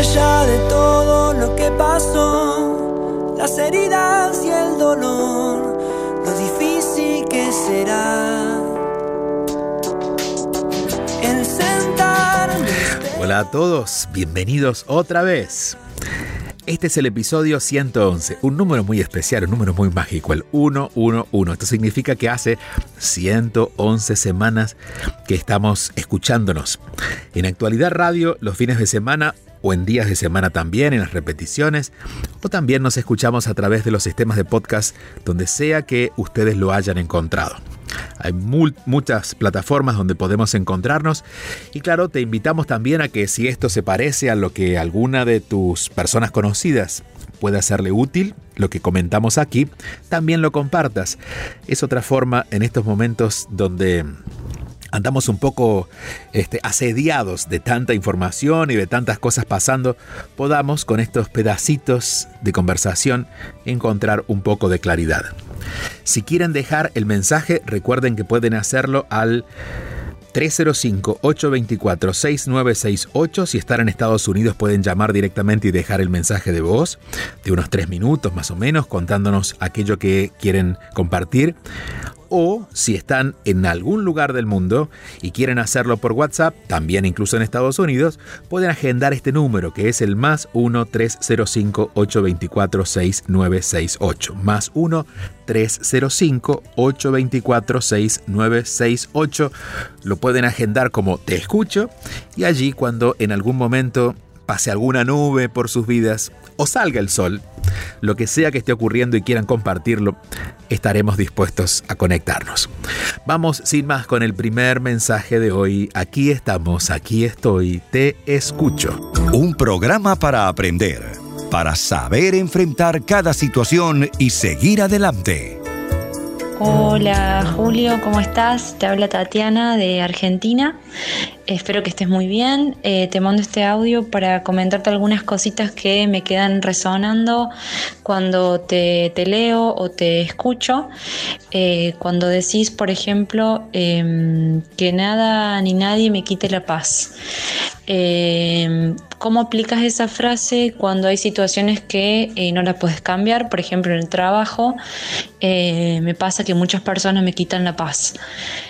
De todo lo que pasó, las heridas y el dolor, lo difícil que será. Hola a todos, bienvenidos otra vez. Este es el episodio 111, un número muy especial, un número muy mágico, el 111. Esto significa que hace 111 semanas que estamos escuchándonos. En actualidad radio, los fines de semana o en días de semana también, en las repeticiones, o también nos escuchamos a través de los sistemas de podcast donde sea que ustedes lo hayan encontrado. Hay muchas plataformas donde podemos encontrarnos y claro, te invitamos también a que si esto se parece a lo que alguna de tus personas conocidas puede hacerle útil, lo que comentamos aquí, también lo compartas. Es otra forma en estos momentos donde andamos un poco este, asediados de tanta información y de tantas cosas pasando, podamos con estos pedacitos de conversación encontrar un poco de claridad. Si quieren dejar el mensaje, recuerden que pueden hacerlo al 305-824-6968. Si están en Estados Unidos pueden llamar directamente y dejar el mensaje de voz de unos tres minutos más o menos contándonos aquello que quieren compartir o si están en algún lugar del mundo y quieren hacerlo por WhatsApp, también incluso en Estados Unidos, pueden agendar este número que es el más 1-305-824-6968. Más 1-305-824-6968. Lo pueden agendar como te escucho y allí cuando en algún momento pase alguna nube por sus vidas o salga el sol, lo que sea que esté ocurriendo y quieran compartirlo, estaremos dispuestos a conectarnos. Vamos sin más con el primer mensaje de hoy. Aquí estamos, aquí estoy, te escucho. Un programa para aprender, para saber enfrentar cada situación y seguir adelante. Hola Julio, ¿cómo estás? Te habla Tatiana de Argentina. Espero que estés muy bien. Eh, te mando este audio para comentarte algunas cositas que me quedan resonando cuando te, leo o te escucho. Eh, cuando decís, por ejemplo, em, que nada ni nadie me quite la paz. Em, ¿Cómo aplicas esa frase cuando hay situaciones que eh, no la puedes cambiar? Por ejemplo, en el trabajo eh, me pasa que muchas personas me quitan la paz.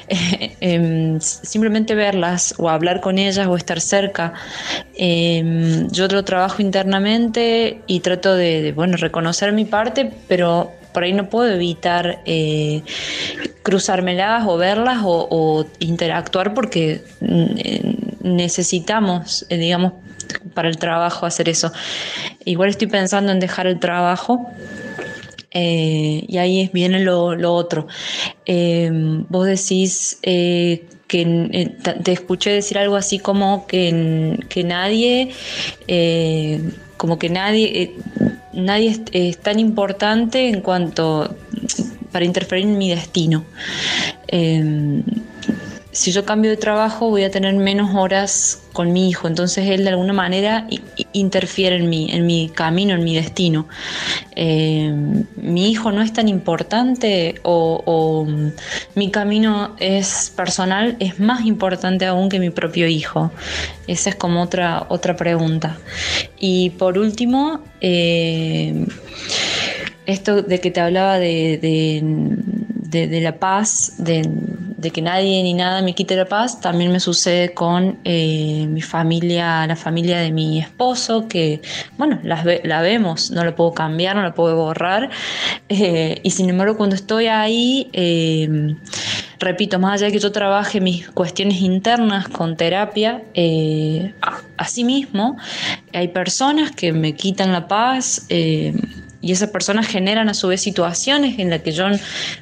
Em, simplemente verlas o hablar con ellas o estar cerca. Em, yo lo trabajo internamente y trato de, bueno, reconocer mi parte, pero por ahí no puedo evitar eh, cruzármelas o verlas o, interactuar porque mm, necesitamos, digamos, para el trabajo hacer eso. Igual estoy pensando en dejar el trabajo. Eh, y ahí viene lo, otro. Eh, vos decís eh, que te escuché decir algo así como que, que nadie, como que nadie, nadie es, tan importante en cuanto para interferir en mi destino si yo cambio de trabajo voy a tener menos horas con mi hijo, entonces él de alguna manera interfiere en mi, en mi camino, en mi destino. Eh, mi hijo no es tan importante o, mi camino es personal, es más importante aún que mi propio hijo. Esa es como otra, otra pregunta. Y por último, eh, esto de que te hablaba de, de la paz, de de que nadie ni nada me quite la paz, también me sucede con eh, mi familia, la familia de mi esposo, que, bueno, la, la vemos, no la puedo cambiar, no la puedo borrar, eh, y sin embargo cuando estoy ahí, em, repito, más allá de que yo trabaje mis cuestiones internas con terapia, eh, asimismo, hay personas que me quitan la paz, y esas personas generan a su vez situaciones en las que yo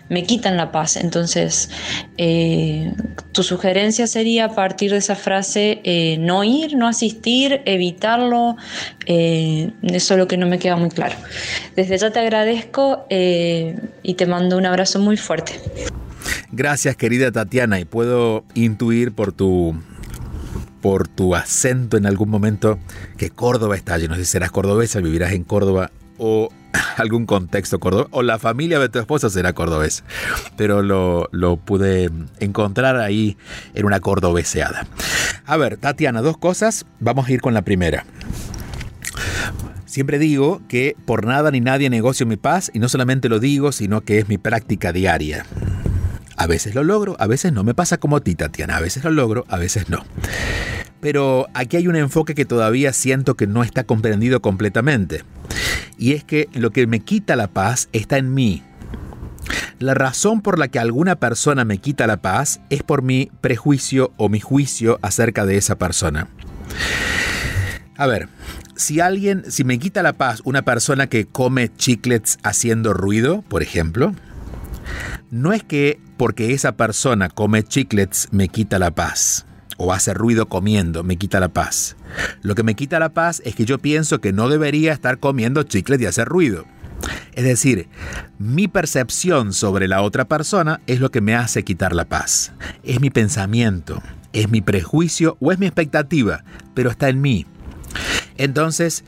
me quitan la paz. Entonces, eh, tu sugerencia sería a partir de esa frase, eh, no ir, no asistir, evitarlo, eso es lo que no me queda muy claro. Desde ya te agradezco y te mando un abrazo muy fuerte. Gracias querida Tatiana y puedo intuir por tu por tu acento en algún momento que Córdoba está allí. No sé si serás cordobesa, vivirás en Córdoba o algún contexto cordobés, o la familia de tu esposa será cordobesa, pero lo, lo pude encontrar ahí en una cordobeseada. A ver, Tatiana, dos cosas, vamos a ir con la primera. Siempre digo que por nada ni nadie negocio mi paz y no solamente lo digo, sino que es mi práctica diaria. A veces lo logro, a veces no. Me pasa como a ti, Tatiana. A veces lo logro, a veces no. Pero aquí hay un enfoque que todavía siento que no está comprendido completamente. Y es que lo que me quita la paz está en mí. La razón por la que alguna persona me quita la paz es por mi prejuicio o mi juicio acerca de esa persona. A ver, si alguien, si me quita la paz una persona que come chiclets haciendo ruido, por ejemplo, no es que porque esa persona come chiclets me quita la paz o hace ruido comiendo, me quita la paz. Lo que me quita la paz es que yo pienso que no debería estar comiendo chiclets y hacer ruido. Es decir, mi percepción sobre la otra persona es lo que me hace quitar la paz. Es mi pensamiento, es mi prejuicio o es mi expectativa, pero está en mí. Entonces,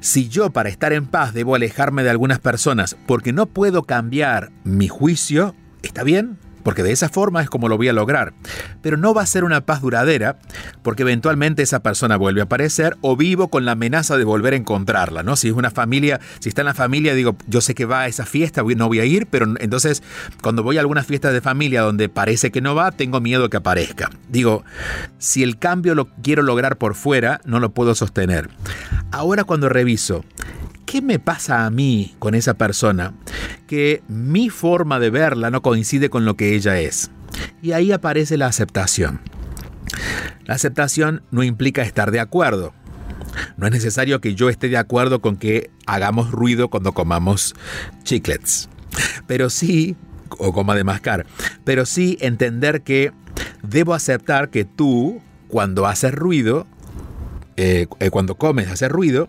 si yo para estar en paz debo alejarme de algunas personas porque no puedo cambiar mi juicio, ¿está bien? Porque de esa forma es como lo voy a lograr. Pero no va a ser una paz duradera, porque eventualmente esa persona vuelve a aparecer o vivo con la amenaza de volver a encontrarla, ¿no? Si es una familia, si está en la familia, digo, yo sé que va a esa fiesta, no voy a ir, pero entonces cuando voy a alguna fiesta de familia donde parece que no va, tengo miedo que aparezca. Digo, si el cambio lo quiero lograr por fuera, no lo puedo sostener. Ahora cuando reviso, ¿qué me pasa a mí con esa persona? Que mi forma de verla no coincide con lo que ella es. Y ahí aparece la aceptación. La aceptación no implica estar de acuerdo. No es necesario que yo esté de acuerdo con que hagamos ruido cuando comamos chiclets. Pero sí, o coma de mascar, pero sí entender que debo aceptar que tú, cuando haces ruido, eh, eh, cuando comes hace ruido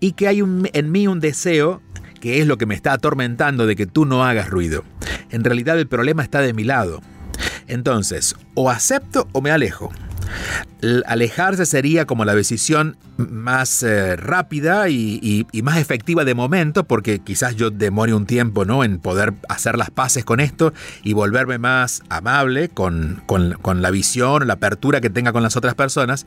y que hay en mí un deseo que es lo que me está atormentando de que tú no hagas ruido. En realidad el problema está de mi lado. Entonces, o acepto o me alejo alejarse sería como la decisión más eh, rápida y, más efectiva de momento, porque quizás yo demore un tiempo ¿no? en poder hacer las paces con esto y volverme más amable con, con la visión, la apertura que tenga con las otras personas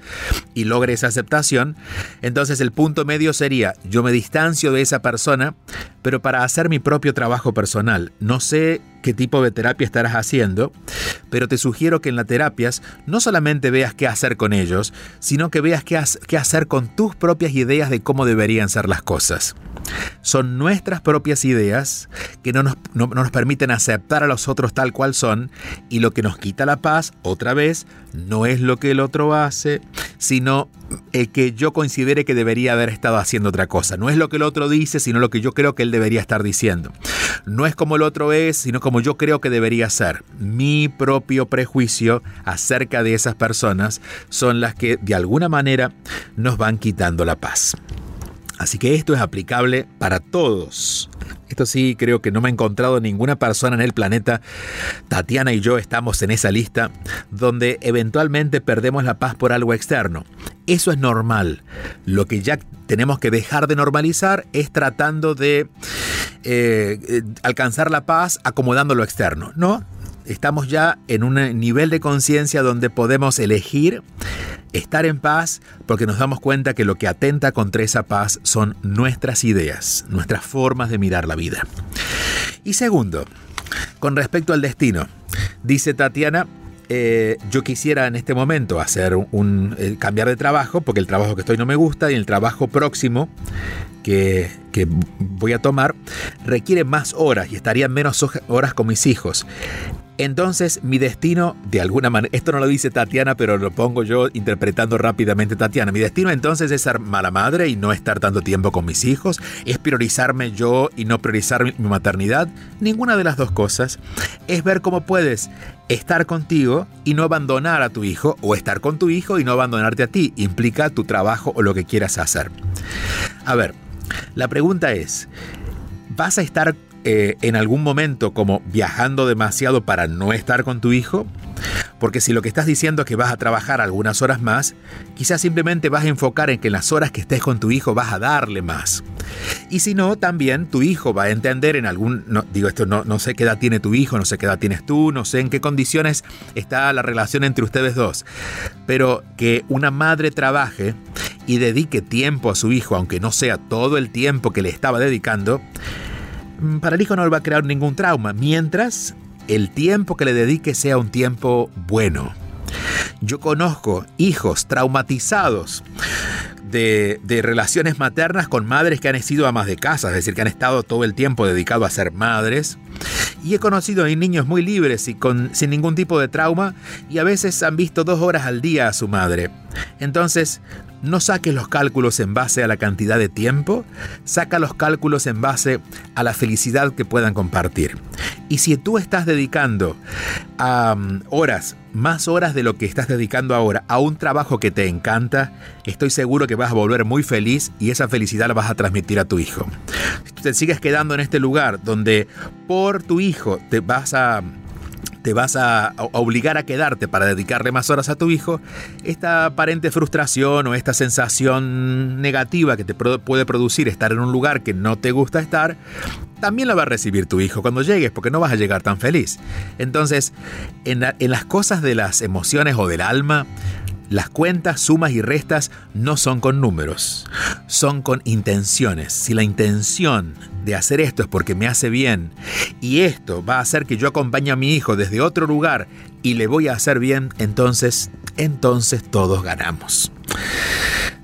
y logre esa aceptación. Entonces el punto medio sería, yo me distancio de esa persona, pero para hacer mi propio trabajo personal. No sé qué tipo de terapia estarás haciendo, pero te sugiero que en las terapias no solamente veas qué hacer con ellos, sino que veas qué, hacer con tus propias ideas de cómo deberían ser las cosas. Son nuestras propias ideas que no nos, no nos, permiten aceptar a los otros tal cual son y lo que nos quita la paz, otra vez, no es lo que el otro hace, sino el que yo considere que debería haber estado haciendo otra cosa. No es lo que el otro dice, sino lo que yo creo que él debería estar diciendo. No es como el otro es, sino como yo creo que debería ser. Mi propio prejuicio acerca de esas personas son las que de alguna manera nos van quitando la paz. Así que esto es aplicable para todos. Esto sí, creo que no me ha encontrado ninguna persona en el planeta, Tatiana y yo estamos en esa lista, donde eventualmente perdemos la paz por algo externo. Eso es normal. Lo que ya tenemos que dejar de normalizar es tratando de eh, eh, alcanzar la paz acomodando lo externo. No, estamos ya en un nivel de conciencia donde podemos elegir estar en paz porque nos damos cuenta que lo que atenta contra esa paz son nuestras ideas, nuestras formas de mirar la vida. Y segundo, con respecto al destino, dice Tatiana, eh, yo quisiera en este momento hacer un, eh, cambiar de trabajo porque el trabajo que estoy no me gusta y el trabajo próximo que, que voy a tomar requiere más horas y estaría menos horas con mis hijos. Entonces mi destino, de alguna manera, esto no lo dice Tatiana, pero lo pongo yo interpretando rápidamente Tatiana, mi destino entonces es ser mala madre y no estar tanto tiempo con mis hijos, es priorizarme yo y no priorizar mi maternidad, ninguna de las dos cosas, es ver cómo puedes estar contigo y no abandonar a tu hijo o estar con tu hijo y no abandonarte a ti, implica tu trabajo o lo que quieras hacer. A ver, la pregunta es, ¿vas a estar eh, en algún momento como viajando demasiado para no estar con tu hijo? Porque si lo que estás diciendo es que vas a trabajar algunas horas más, quizás simplemente vas a enfocar en que en las horas que estés con tu hijo vas a darle más. Y si no, también tu hijo va a entender en algún, no, digo esto, no, no sé qué edad tiene tu hijo, no sé qué edad tienes tú, no sé en qué condiciones está la relación entre ustedes dos, pero que una madre trabaje y dedique tiempo a su hijo, aunque no sea todo el tiempo que le estaba dedicando, para el hijo no le va a crear ningún trauma, mientras el tiempo que le dedique sea un tiempo bueno. Yo conozco hijos traumatizados de, relaciones maternas con madres que han sido amas de casa, es decir, que han estado todo el tiempo dedicados a ser madres. Y he conocido a niños muy libres y con, sin ningún tipo de trauma y a veces han visto dos horas al día a su madre. Entonces, no saques los cálculos en base a la cantidad de tiempo, saca los cálculos en base a la felicidad que puedan compartir. Y si tú estás dedicando horas, más horas de lo que estás dedicando ahora a un trabajo que te encanta, estoy seguro que vas a volver muy feliz y esa felicidad la vas a transmitir a tu hijo. Si tú te sigues quedando en este lugar donde por tu hijo te vas a te vas a obligar a quedarte para dedicarle más horas a tu hijo, esta aparente frustración o esta sensación negativa que te puede producir estar en un lugar que no te gusta estar, también la va a recibir tu hijo cuando llegues, porque no vas a llegar tan feliz. Entonces, en, las cosas de las emociones o del alma, las cuentas, sumas y restas no son con números, son con intenciones. Si la intención de hacer esto es porque me hace bien y esto va a hacer que yo acompañe a mi hijo desde otro lugar y le voy a hacer bien, entonces, entonces todos ganamos.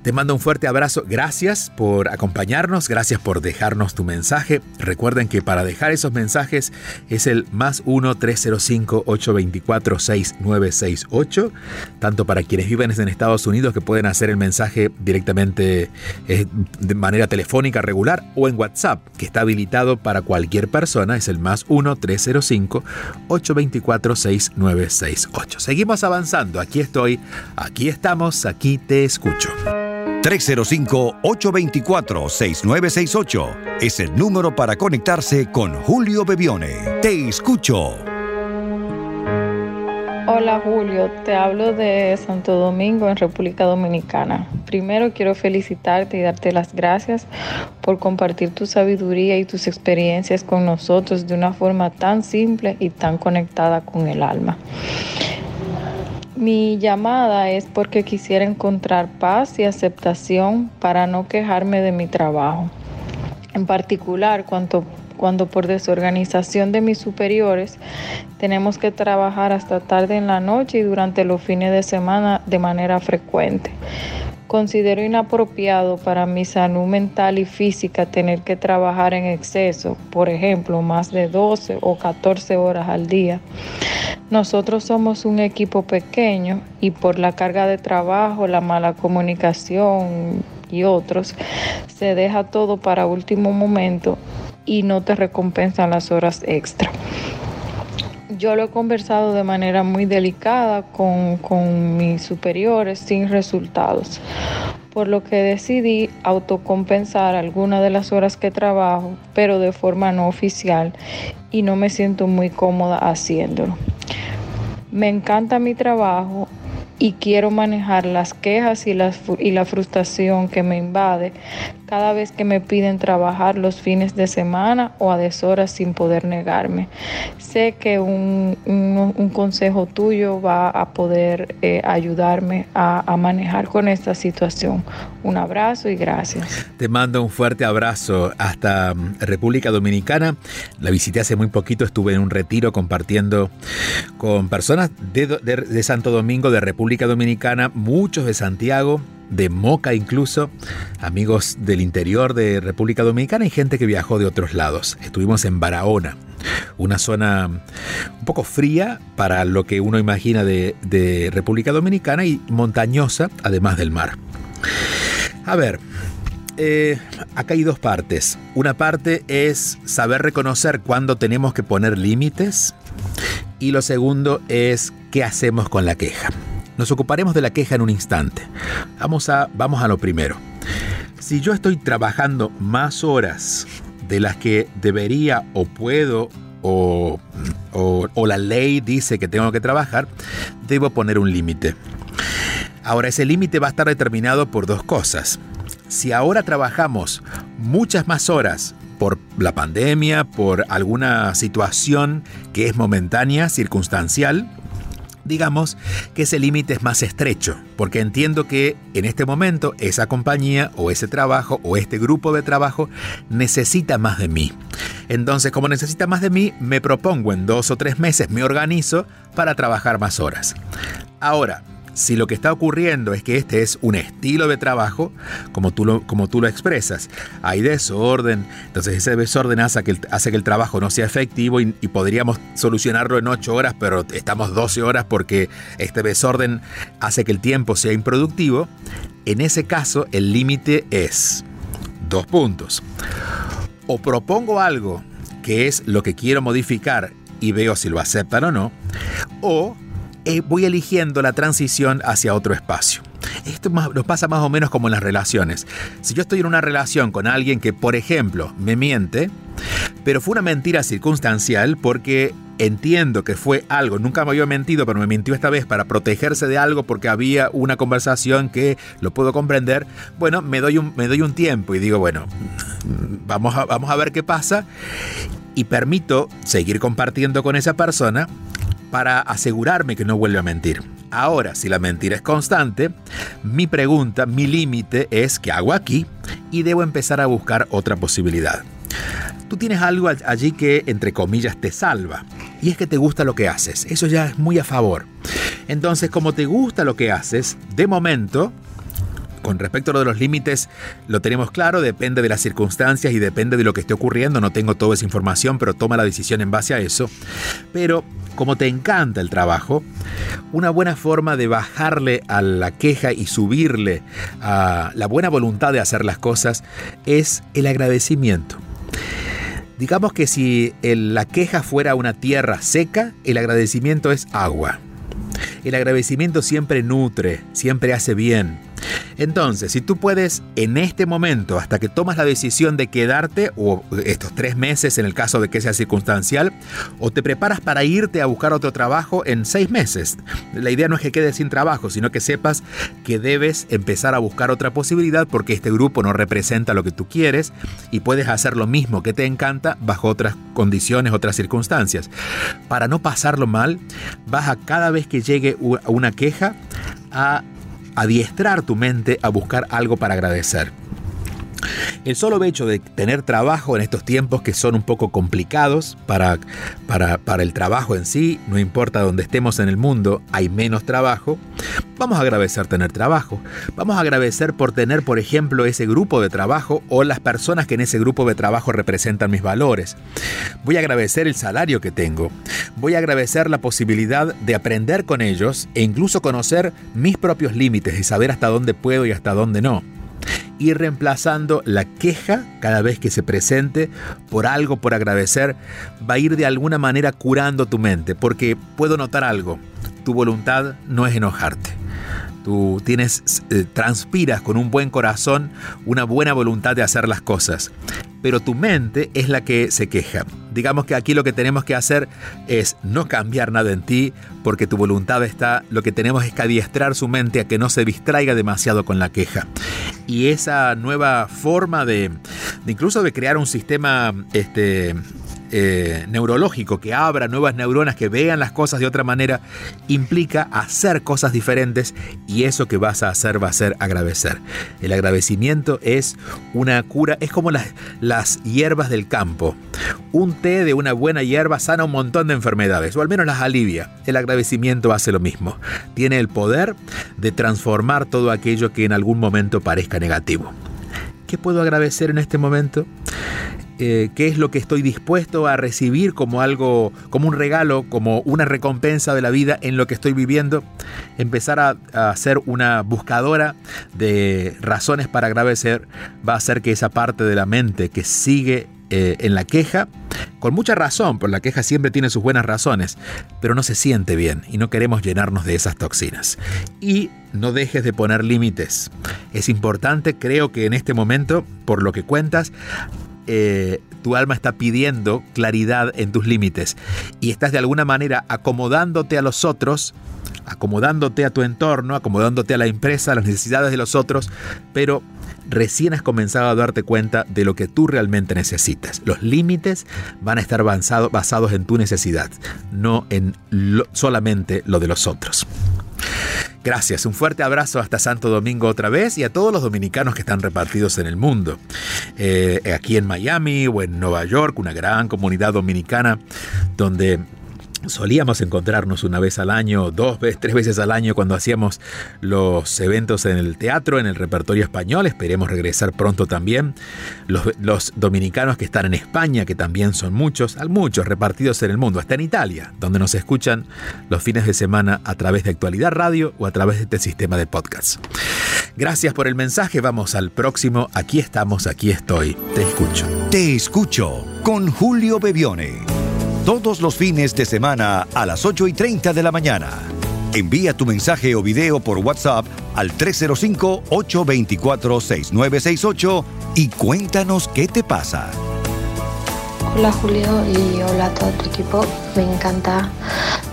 Te mando un fuerte abrazo. Gracias por acompañarnos, gracias por dejarnos tu mensaje. Recuerden que para dejar esos mensajes es el más 1-305-824-6968, tanto para quienes viven en Estados Unidos que pueden hacer el mensaje directamente eh, de manera telefónica regular o en WhatsApp, que está habilitado para cualquier persona, es el más 1-305-824-6968. Seguimos avanzando, aquí estoy, aquí estamos, aquí te escucho. 305-824-6968 es el número para conectarse con Julio Bebione. Te escucho. Hola Julio, te hablo de Santo Domingo en República Dominicana. Primero quiero felicitarte y darte las gracias por compartir tu sabiduría y tus experiencias con nosotros de una forma tan simple y tan conectada con el alma. Mi llamada es porque quisiera encontrar paz y aceptación para no quejarme de mi trabajo. En particular, cuando, cuando por desorganización de mis superiores tenemos que trabajar hasta tarde en la noche y durante los fines de semana de manera frecuente. Considero inapropiado para mi salud mental y física tener que trabajar en exceso, por ejemplo, más de 12 o 14 horas al día. Nosotros somos un equipo pequeño y por la carga de trabajo, la mala comunicación y otros, se deja todo para último momento y no te recompensan las horas extra yo lo he conversado de manera muy delicada con, con mis superiores sin resultados, por lo que decidí autocompensar algunas de las horas que trabajo, pero de forma no oficial, y no me siento muy cómoda haciéndolo. Me encanta mi trabajo y quiero manejar las quejas y, y la frustración que me invade cada vez que me piden trabajar los fines de semana o a deshoras sin poder negarme. Sé que un, consejo tuyo va a poder eh, ayudarme a, a manejar con esta situación. Un abrazo y gracias. Te mando un fuerte abrazo hasta mm, República Dominicana. La visité hace muy poquito, estuve en un retiro compartiendo con personas de, de Santo Domingo, de República Dominicana, muchos de Santiago de Moca incluso, amigos del interior de República Dominicana y gente que viajó de otros lados. Estuvimos en Barahona, una zona un poco fría para lo que uno imagina de, República Dominicana y montañosa, además del mar. A ver, eh, acá hay dos partes. Una parte es saber reconocer cuándo tenemos que poner límites y lo segundo es qué hacemos con la queja. Nos ocuparemos de la queja en un instante. Vamos a, vamos a lo primero. Si yo estoy trabajando más horas de las que debería o puedo o, o la ley dice que tengo que trabajar, debo poner un límite. Ahora, ese límite va a estar determinado por dos cosas si ahora trabajamos muchas más horas por la pandemia, por alguna situación que es momentánea, circunstancial, digamos que ese límite es más estrecho, porque entiendo que en este momento esa compañía o ese trabajo o este grupo de trabajo necesita más de mí. Entonces, como necesita más de mí, me propongo en dos o tres meses, me organizo para trabajar más horas. Ahora, si lo que está ocurriendo es que este es un estilo de trabajo, como tú lo, como tú lo expresas, hay desorden, entonces ese desorden hace que el, hace que el trabajo no sea efectivo y, y podríamos solucionarlo en 8 horas, pero estamos 12 horas porque este desorden hace que el tiempo sea improductivo, en ese caso el límite es dos puntos. O propongo algo que es lo que quiero modificar y veo si lo aceptan o no, o eh, voy eligiendo la transición hacia otro espacio. Esto nos pasa más o menos como en las relaciones. Si yo estoy en una relación con alguien que, por ejemplo, me miente, pero fue una mentira circunstancial porque entiendo que fue algo, nunca me había mentido, pero me mintió esta vez para protegerse de algo porque había una conversación que lo puedo comprender, bueno, me doy un, me doy un tiempo y digo, bueno, vamos a, vamos a ver qué pasa y permito seguir compartiendo con esa persona para asegurarme que no vuelve a mentir. Ahora, si la mentira es constante, mi pregunta, mi límite es ¿qué hago aquí? Y debo empezar a buscar otra posibilidad. Tú tienes algo allí que, entre comillas, te salva. Y es que te gusta lo que haces. Eso ya es muy a favor. Entonces, como te gusta lo que haces, de momento, con respecto a lo de los límites, lo tenemos claro, depende de las circunstancias y depende de lo que esté ocurriendo. No tengo toda esa información, pero toma la decisión en base a eso. Pero como te encanta el trabajo, una buena forma de bajarle a la queja y subirle a la buena voluntad de hacer las cosas es el agradecimiento. Digamos que si la queja fuera una tierra seca, el agradecimiento es agua. El agradecimiento siempre nutre, siempre hace bien. Entonces, si tú puedes en este momento, hasta que tomas la decisión de quedarte, o estos tres meses en el caso de que sea circunstancial, o te preparas para irte a buscar otro trabajo en seis meses. La idea no es que quedes sin trabajo, sino que sepas que debes empezar a buscar otra posibilidad porque este grupo no representa lo que tú quieres y puedes hacer lo mismo que te encanta bajo otras condiciones, otras circunstancias. Para no pasarlo mal, vas a cada vez que llegue una queja a adiestrar tu mente a buscar algo para agradecer. El solo hecho de tener trabajo en estos tiempos que son un poco complicados para, para, para, el trabajo en sí, no importa dónde estemos en el mundo, hay menos trabajo, vamos a agradecer tener trabajo. Vamos a agradecer por tener, por ejemplo, ese grupo de trabajo o las personas que en ese grupo de trabajo representan mis valores. Voy a agradecer el salario que tengo. Voy a agradecer la posibilidad de aprender con ellos e incluso conocer mis propios límites y saber hasta dónde puedo y hasta dónde no ir reemplazando la queja cada vez que se presente por algo por agradecer, va a ir de alguna manera curando tu mente, porque puedo notar algo, tu voluntad no es enojarte. Tú tienes, eh, transpiras con un buen corazón, una buena voluntad de hacer las cosas pero tu mente es la que se queja. Digamos que aquí lo que tenemos que hacer es no cambiar nada en ti, porque tu voluntad está, lo que tenemos es que adiestrar su mente a que no se distraiga demasiado con la queja. Y esa nueva forma de, incluso de crear un sistema este, eh, neurológico que abra nuevas neuronas, que vean las cosas de otra manera, implica hacer cosas diferentes y eso que vas a hacer va a ser agradecer. El agradecimiento es una cura, es como las, las hierbas del campo. Un té de una buena hierba sana un montón de enfermedades, o al menos las alivia. El agradecimiento hace lo mismo. Tiene el poder de transformar todo aquello que en algún momento parezca negativo. ¿Qué puedo agradecer en este momento? Eh, qué es lo que estoy dispuesto a recibir como algo, como un regalo, como una recompensa de la vida en lo que estoy viviendo, empezar a, ser una buscadora de razones para agradecer va a hacer que esa parte de la mente que sigue eh, en la queja, con mucha razón, porque la queja siempre tiene sus buenas razones, pero no se siente bien y no queremos llenarnos de esas toxinas. Y no dejes de poner límites. Es importante, creo que en este momento, por lo que cuentas, eh, tu alma está pidiendo claridad en tus límites y estás de alguna manera acomodándote a los otros, acomodándote a tu entorno, acomodándote a la empresa, a las necesidades de los otros, pero recién has comenzado a darte cuenta de lo que tú realmente necesitas. Los límites van a estar basados en tu necesidad, no en solamente lo de los otros. Gracias, un fuerte abrazo hasta Santo Domingo otra vez y a todos los dominicanos que están repartidos en el mundo. Eh, aquí en Miami o en Nueva York, una gran comunidad dominicana donde Solíamos encontrarnos una vez al año, dos veces, tres veces al año cuando hacíamos los eventos en el teatro, en el repertorio español. Esperemos regresar pronto también. Los, dominicanos que están en España, que también son muchos, muchos repartidos en el mundo, hasta en Italia, donde nos escuchan los fines de semana a través de Actualidad Radio o a través de este sistema de podcast. Gracias por el mensaje. Vamos al próximo. Aquí estamos, aquí estoy. Te escucho. Te escucho con Julio Bebione todos los fines de semana a las 8 y 30 de la mañana. Envía tu mensaje o video por WhatsApp al 305-824-6968 y cuéntanos qué te pasa. Hola Julio y hola a todo tu equipo. Me encanta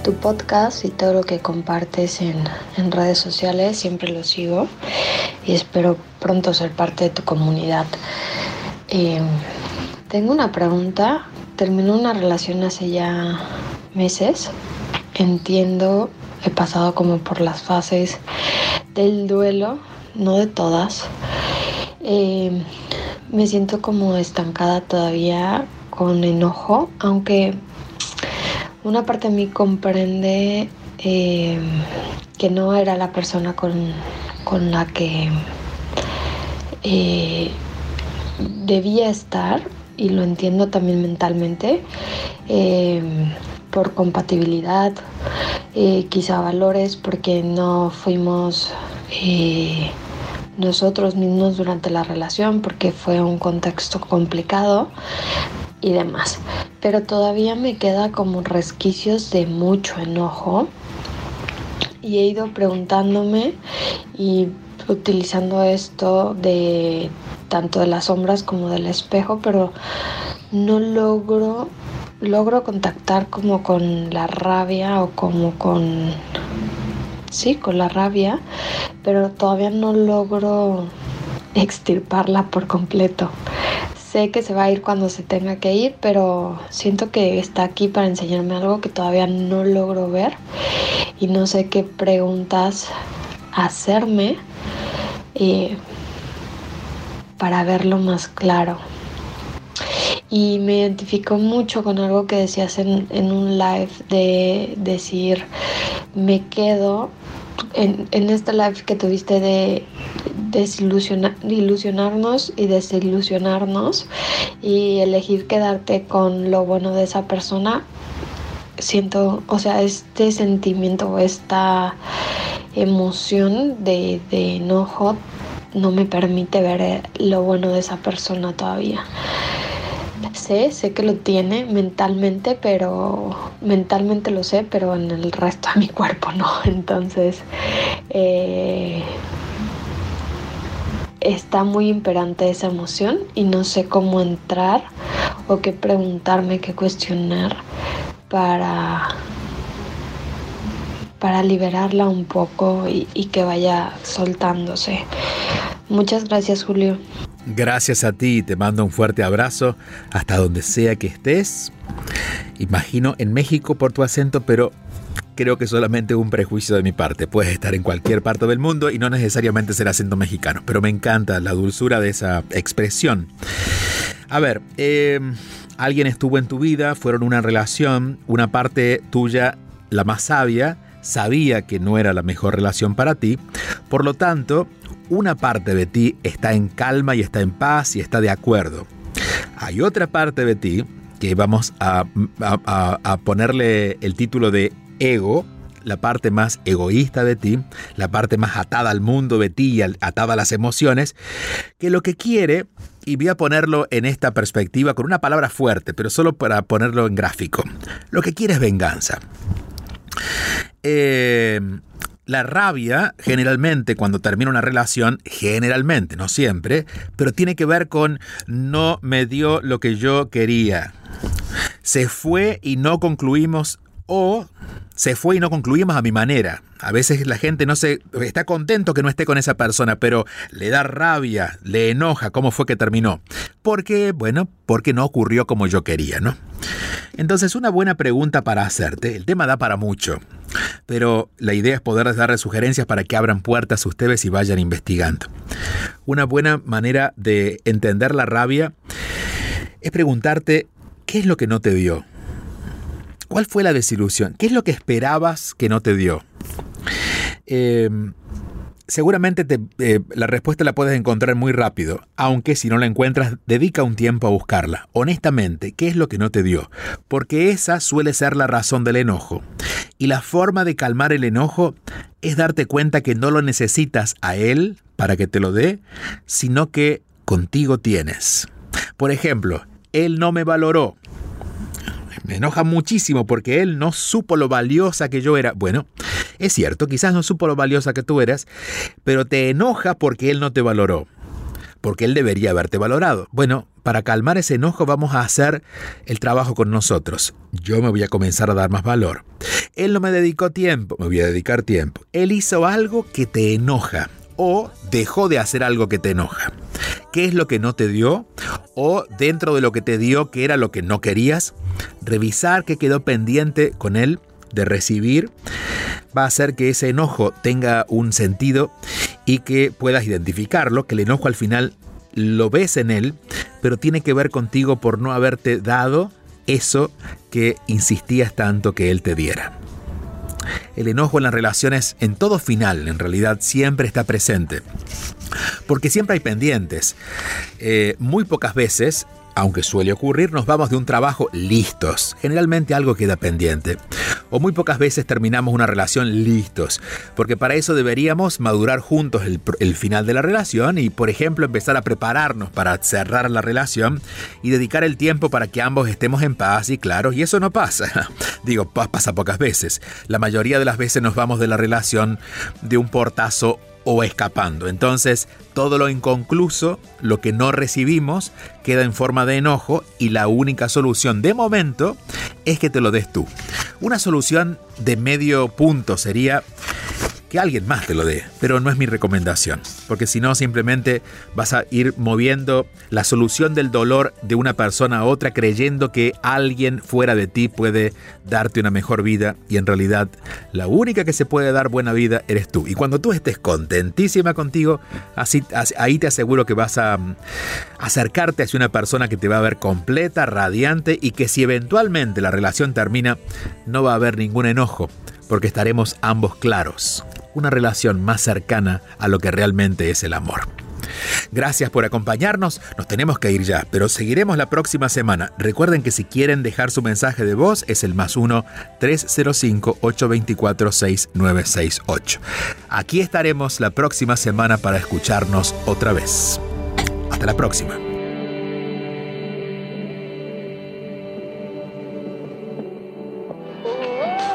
tu podcast y todo lo que compartes en, redes sociales. Siempre lo sigo y espero pronto ser parte de tu comunidad. Eh, tengo una pregunta terminó una relación hace ya meses. Entiendo, he pasado como por las fases del duelo, no de todas. Eh, me siento como estancada todavía con enojo, aunque una parte de mí comprende eh, que no era la persona con, la que eh, debía estar y lo entiendo también mentalmente, eh, por compatibilidad, eh, quizá valores, porque no fuimos eh, nosotros mismos durante la relación, porque fue un contexto complicado y demás. Pero todavía me queda como resquicios de mucho enojo y he ido preguntándome y utilizando esto de tanto de las sombras como del espejo, pero no logro logro contactar como con la rabia o como con sí, con la rabia, pero todavía no logro extirparla por completo. Sé que se va a ir cuando se tenga que ir, pero siento que está aquí para enseñarme algo que todavía no logro ver y no sé qué preguntas hacerme. Eh, para verlo más claro. Y me identifico mucho con algo que decías en, un live de decir, me quedo en, en este live que tuviste de desilusionarnos y desilusionarnos y elegir quedarte con lo bueno de esa persona, siento, o sea, este sentimiento o esta emoción de, de enojo no me permite ver eh, lo bueno de esa persona todavía. Sé, sé que lo tiene mentalmente, pero mentalmente lo sé, pero en el resto de mi cuerpo no. Entonces, eh, está muy imperante esa emoción y no sé cómo entrar o qué preguntarme, qué cuestionar para para liberarla un poco y, que vaya soltándose. Muchas gracias, Julio. Gracias a ti, te mando un fuerte abrazo hasta donde sea que estés. Imagino en México por tu acento, pero creo que solamente un prejuicio de mi parte. Puedes estar en cualquier parte del mundo y no necesariamente ser acento mexicano, pero me encanta la dulzura de esa expresión. A ver, em, alguien estuvo en tu vida, fueron una relación, una parte tuya, la más sabia, sabía que no era la mejor relación para ti, por lo tanto, una parte de ti está en calma y está en paz y está de acuerdo. Hay otra parte de ti que vamos a, ponerle el título de ego, la parte más egoísta de ti, la parte más atada al mundo de ti y atada a las emociones, que lo que quiere, y voy a ponerlo en esta perspectiva con una palabra fuerte, pero solo para ponerlo en gráfico, lo que quiere es venganza. Eh, la rabia, generalmente, cuando termina una relación, generalmente, no siempre, pero tiene que ver con no me dio lo que yo quería. Se fue y no concluimos o se fue y no concluimos a mi manera. A veces la gente no se está contento que no esté con esa persona, pero le da rabia, le enoja cómo fue que terminó. Porque, bueno, porque no ocurrió como yo quería, ¿no? Entonces, una buena pregunta para hacerte. El tema da para mucho, pero la idea es poder darle sugerencias para que abran puertas a ustedes y vayan investigando. Una buena manera de entender la rabia es preguntarte qué es lo que no te dio. ¿Cuál fue la desilusión? ¿Qué es lo que esperabas que no te dio? Em, seguramente eh, la respuesta la puedes encontrar muy rápido, aunque si no la encuentras, dedica un tiempo a buscarla. Honestamente, ¿qué es lo que no te dio? Porque esa suele ser la razón del enojo. Y la forma de calmar el enojo es darte cuenta que no lo necesitas a él para que te lo dé, sino que contigo tienes. Por ejemplo, él no me valoró. Me enoja muchísimo porque él no supo lo valiosa que yo era. Bueno, es cierto, quizás no supo lo valiosa que tú eras, pero te enoja porque él no te valoró. Porque él debería haberte valorado. Bueno, para calmar ese enojo vamos a hacer el trabajo con nosotros. Yo me voy a comenzar a dar más valor. Él no me dedicó tiempo, me voy a dedicar tiempo. Él hizo algo que te enoja o dejó de hacer algo que te enoja. ¿Qué es lo que no te dio? O dentro de lo que te dio, ¿qué era lo que no querías? revisar qué quedó pendiente con él de recibir, va a hacer que ese enojo tenga un sentido y que puedas identificarlo, que el enojo al final lo ves en él, pero tiene que ver contigo por no haberte dado eso que insistías tanto que él te diera. El enojo en las relaciones, en todo final, en realidad, siempre está presente. Porque siempre hay pendientes. Eh, muy pocas veces aunque suele ocurrir, nos vamos de un trabajo listos. Generalmente algo queda pendiente. O muy pocas veces terminamos una relación listos, porque para eso deberíamos madurar juntos el, final de la relación y, por ejemplo, empezar a prepararnos para cerrar la relación y dedicar el tiempo para que ambos estemos en paz y claros. Y eso no pasa. Digo, pasa pocas veces. La mayoría de las veces nos vamos de la relación de un portazo o escapando. Entonces, todo lo inconcluso, lo que no recibimos, queda en forma de enojo y la única solución de momento es que te lo des tú. Una solución de medio punto sería que alguien más te lo dé, pero no es mi recomendación, porque si no simplemente vas a ir moviendo la solución del dolor de una persona a otra creyendo que alguien fuera de ti puede darte una mejor vida y en realidad la única que se puede dar buena vida eres tú. Y cuando tú estés contentísima contigo, así, ahí te aseguro que vas a mm, acercarte hacia una persona que te va a ver completa, radiante y que si eventualmente la relación termina, no va a haber ningún enojo, porque estaremos ambos claros una relación más cercana a lo que realmente es el amor. Gracias por acompañarnos, nos tenemos que ir ya, pero seguiremos la próxima semana. Recuerden que si quieren dejar su mensaje de voz es el más 1-305-824-6968. Aquí estaremos la próxima semana para escucharnos otra vez. Hasta la próxima.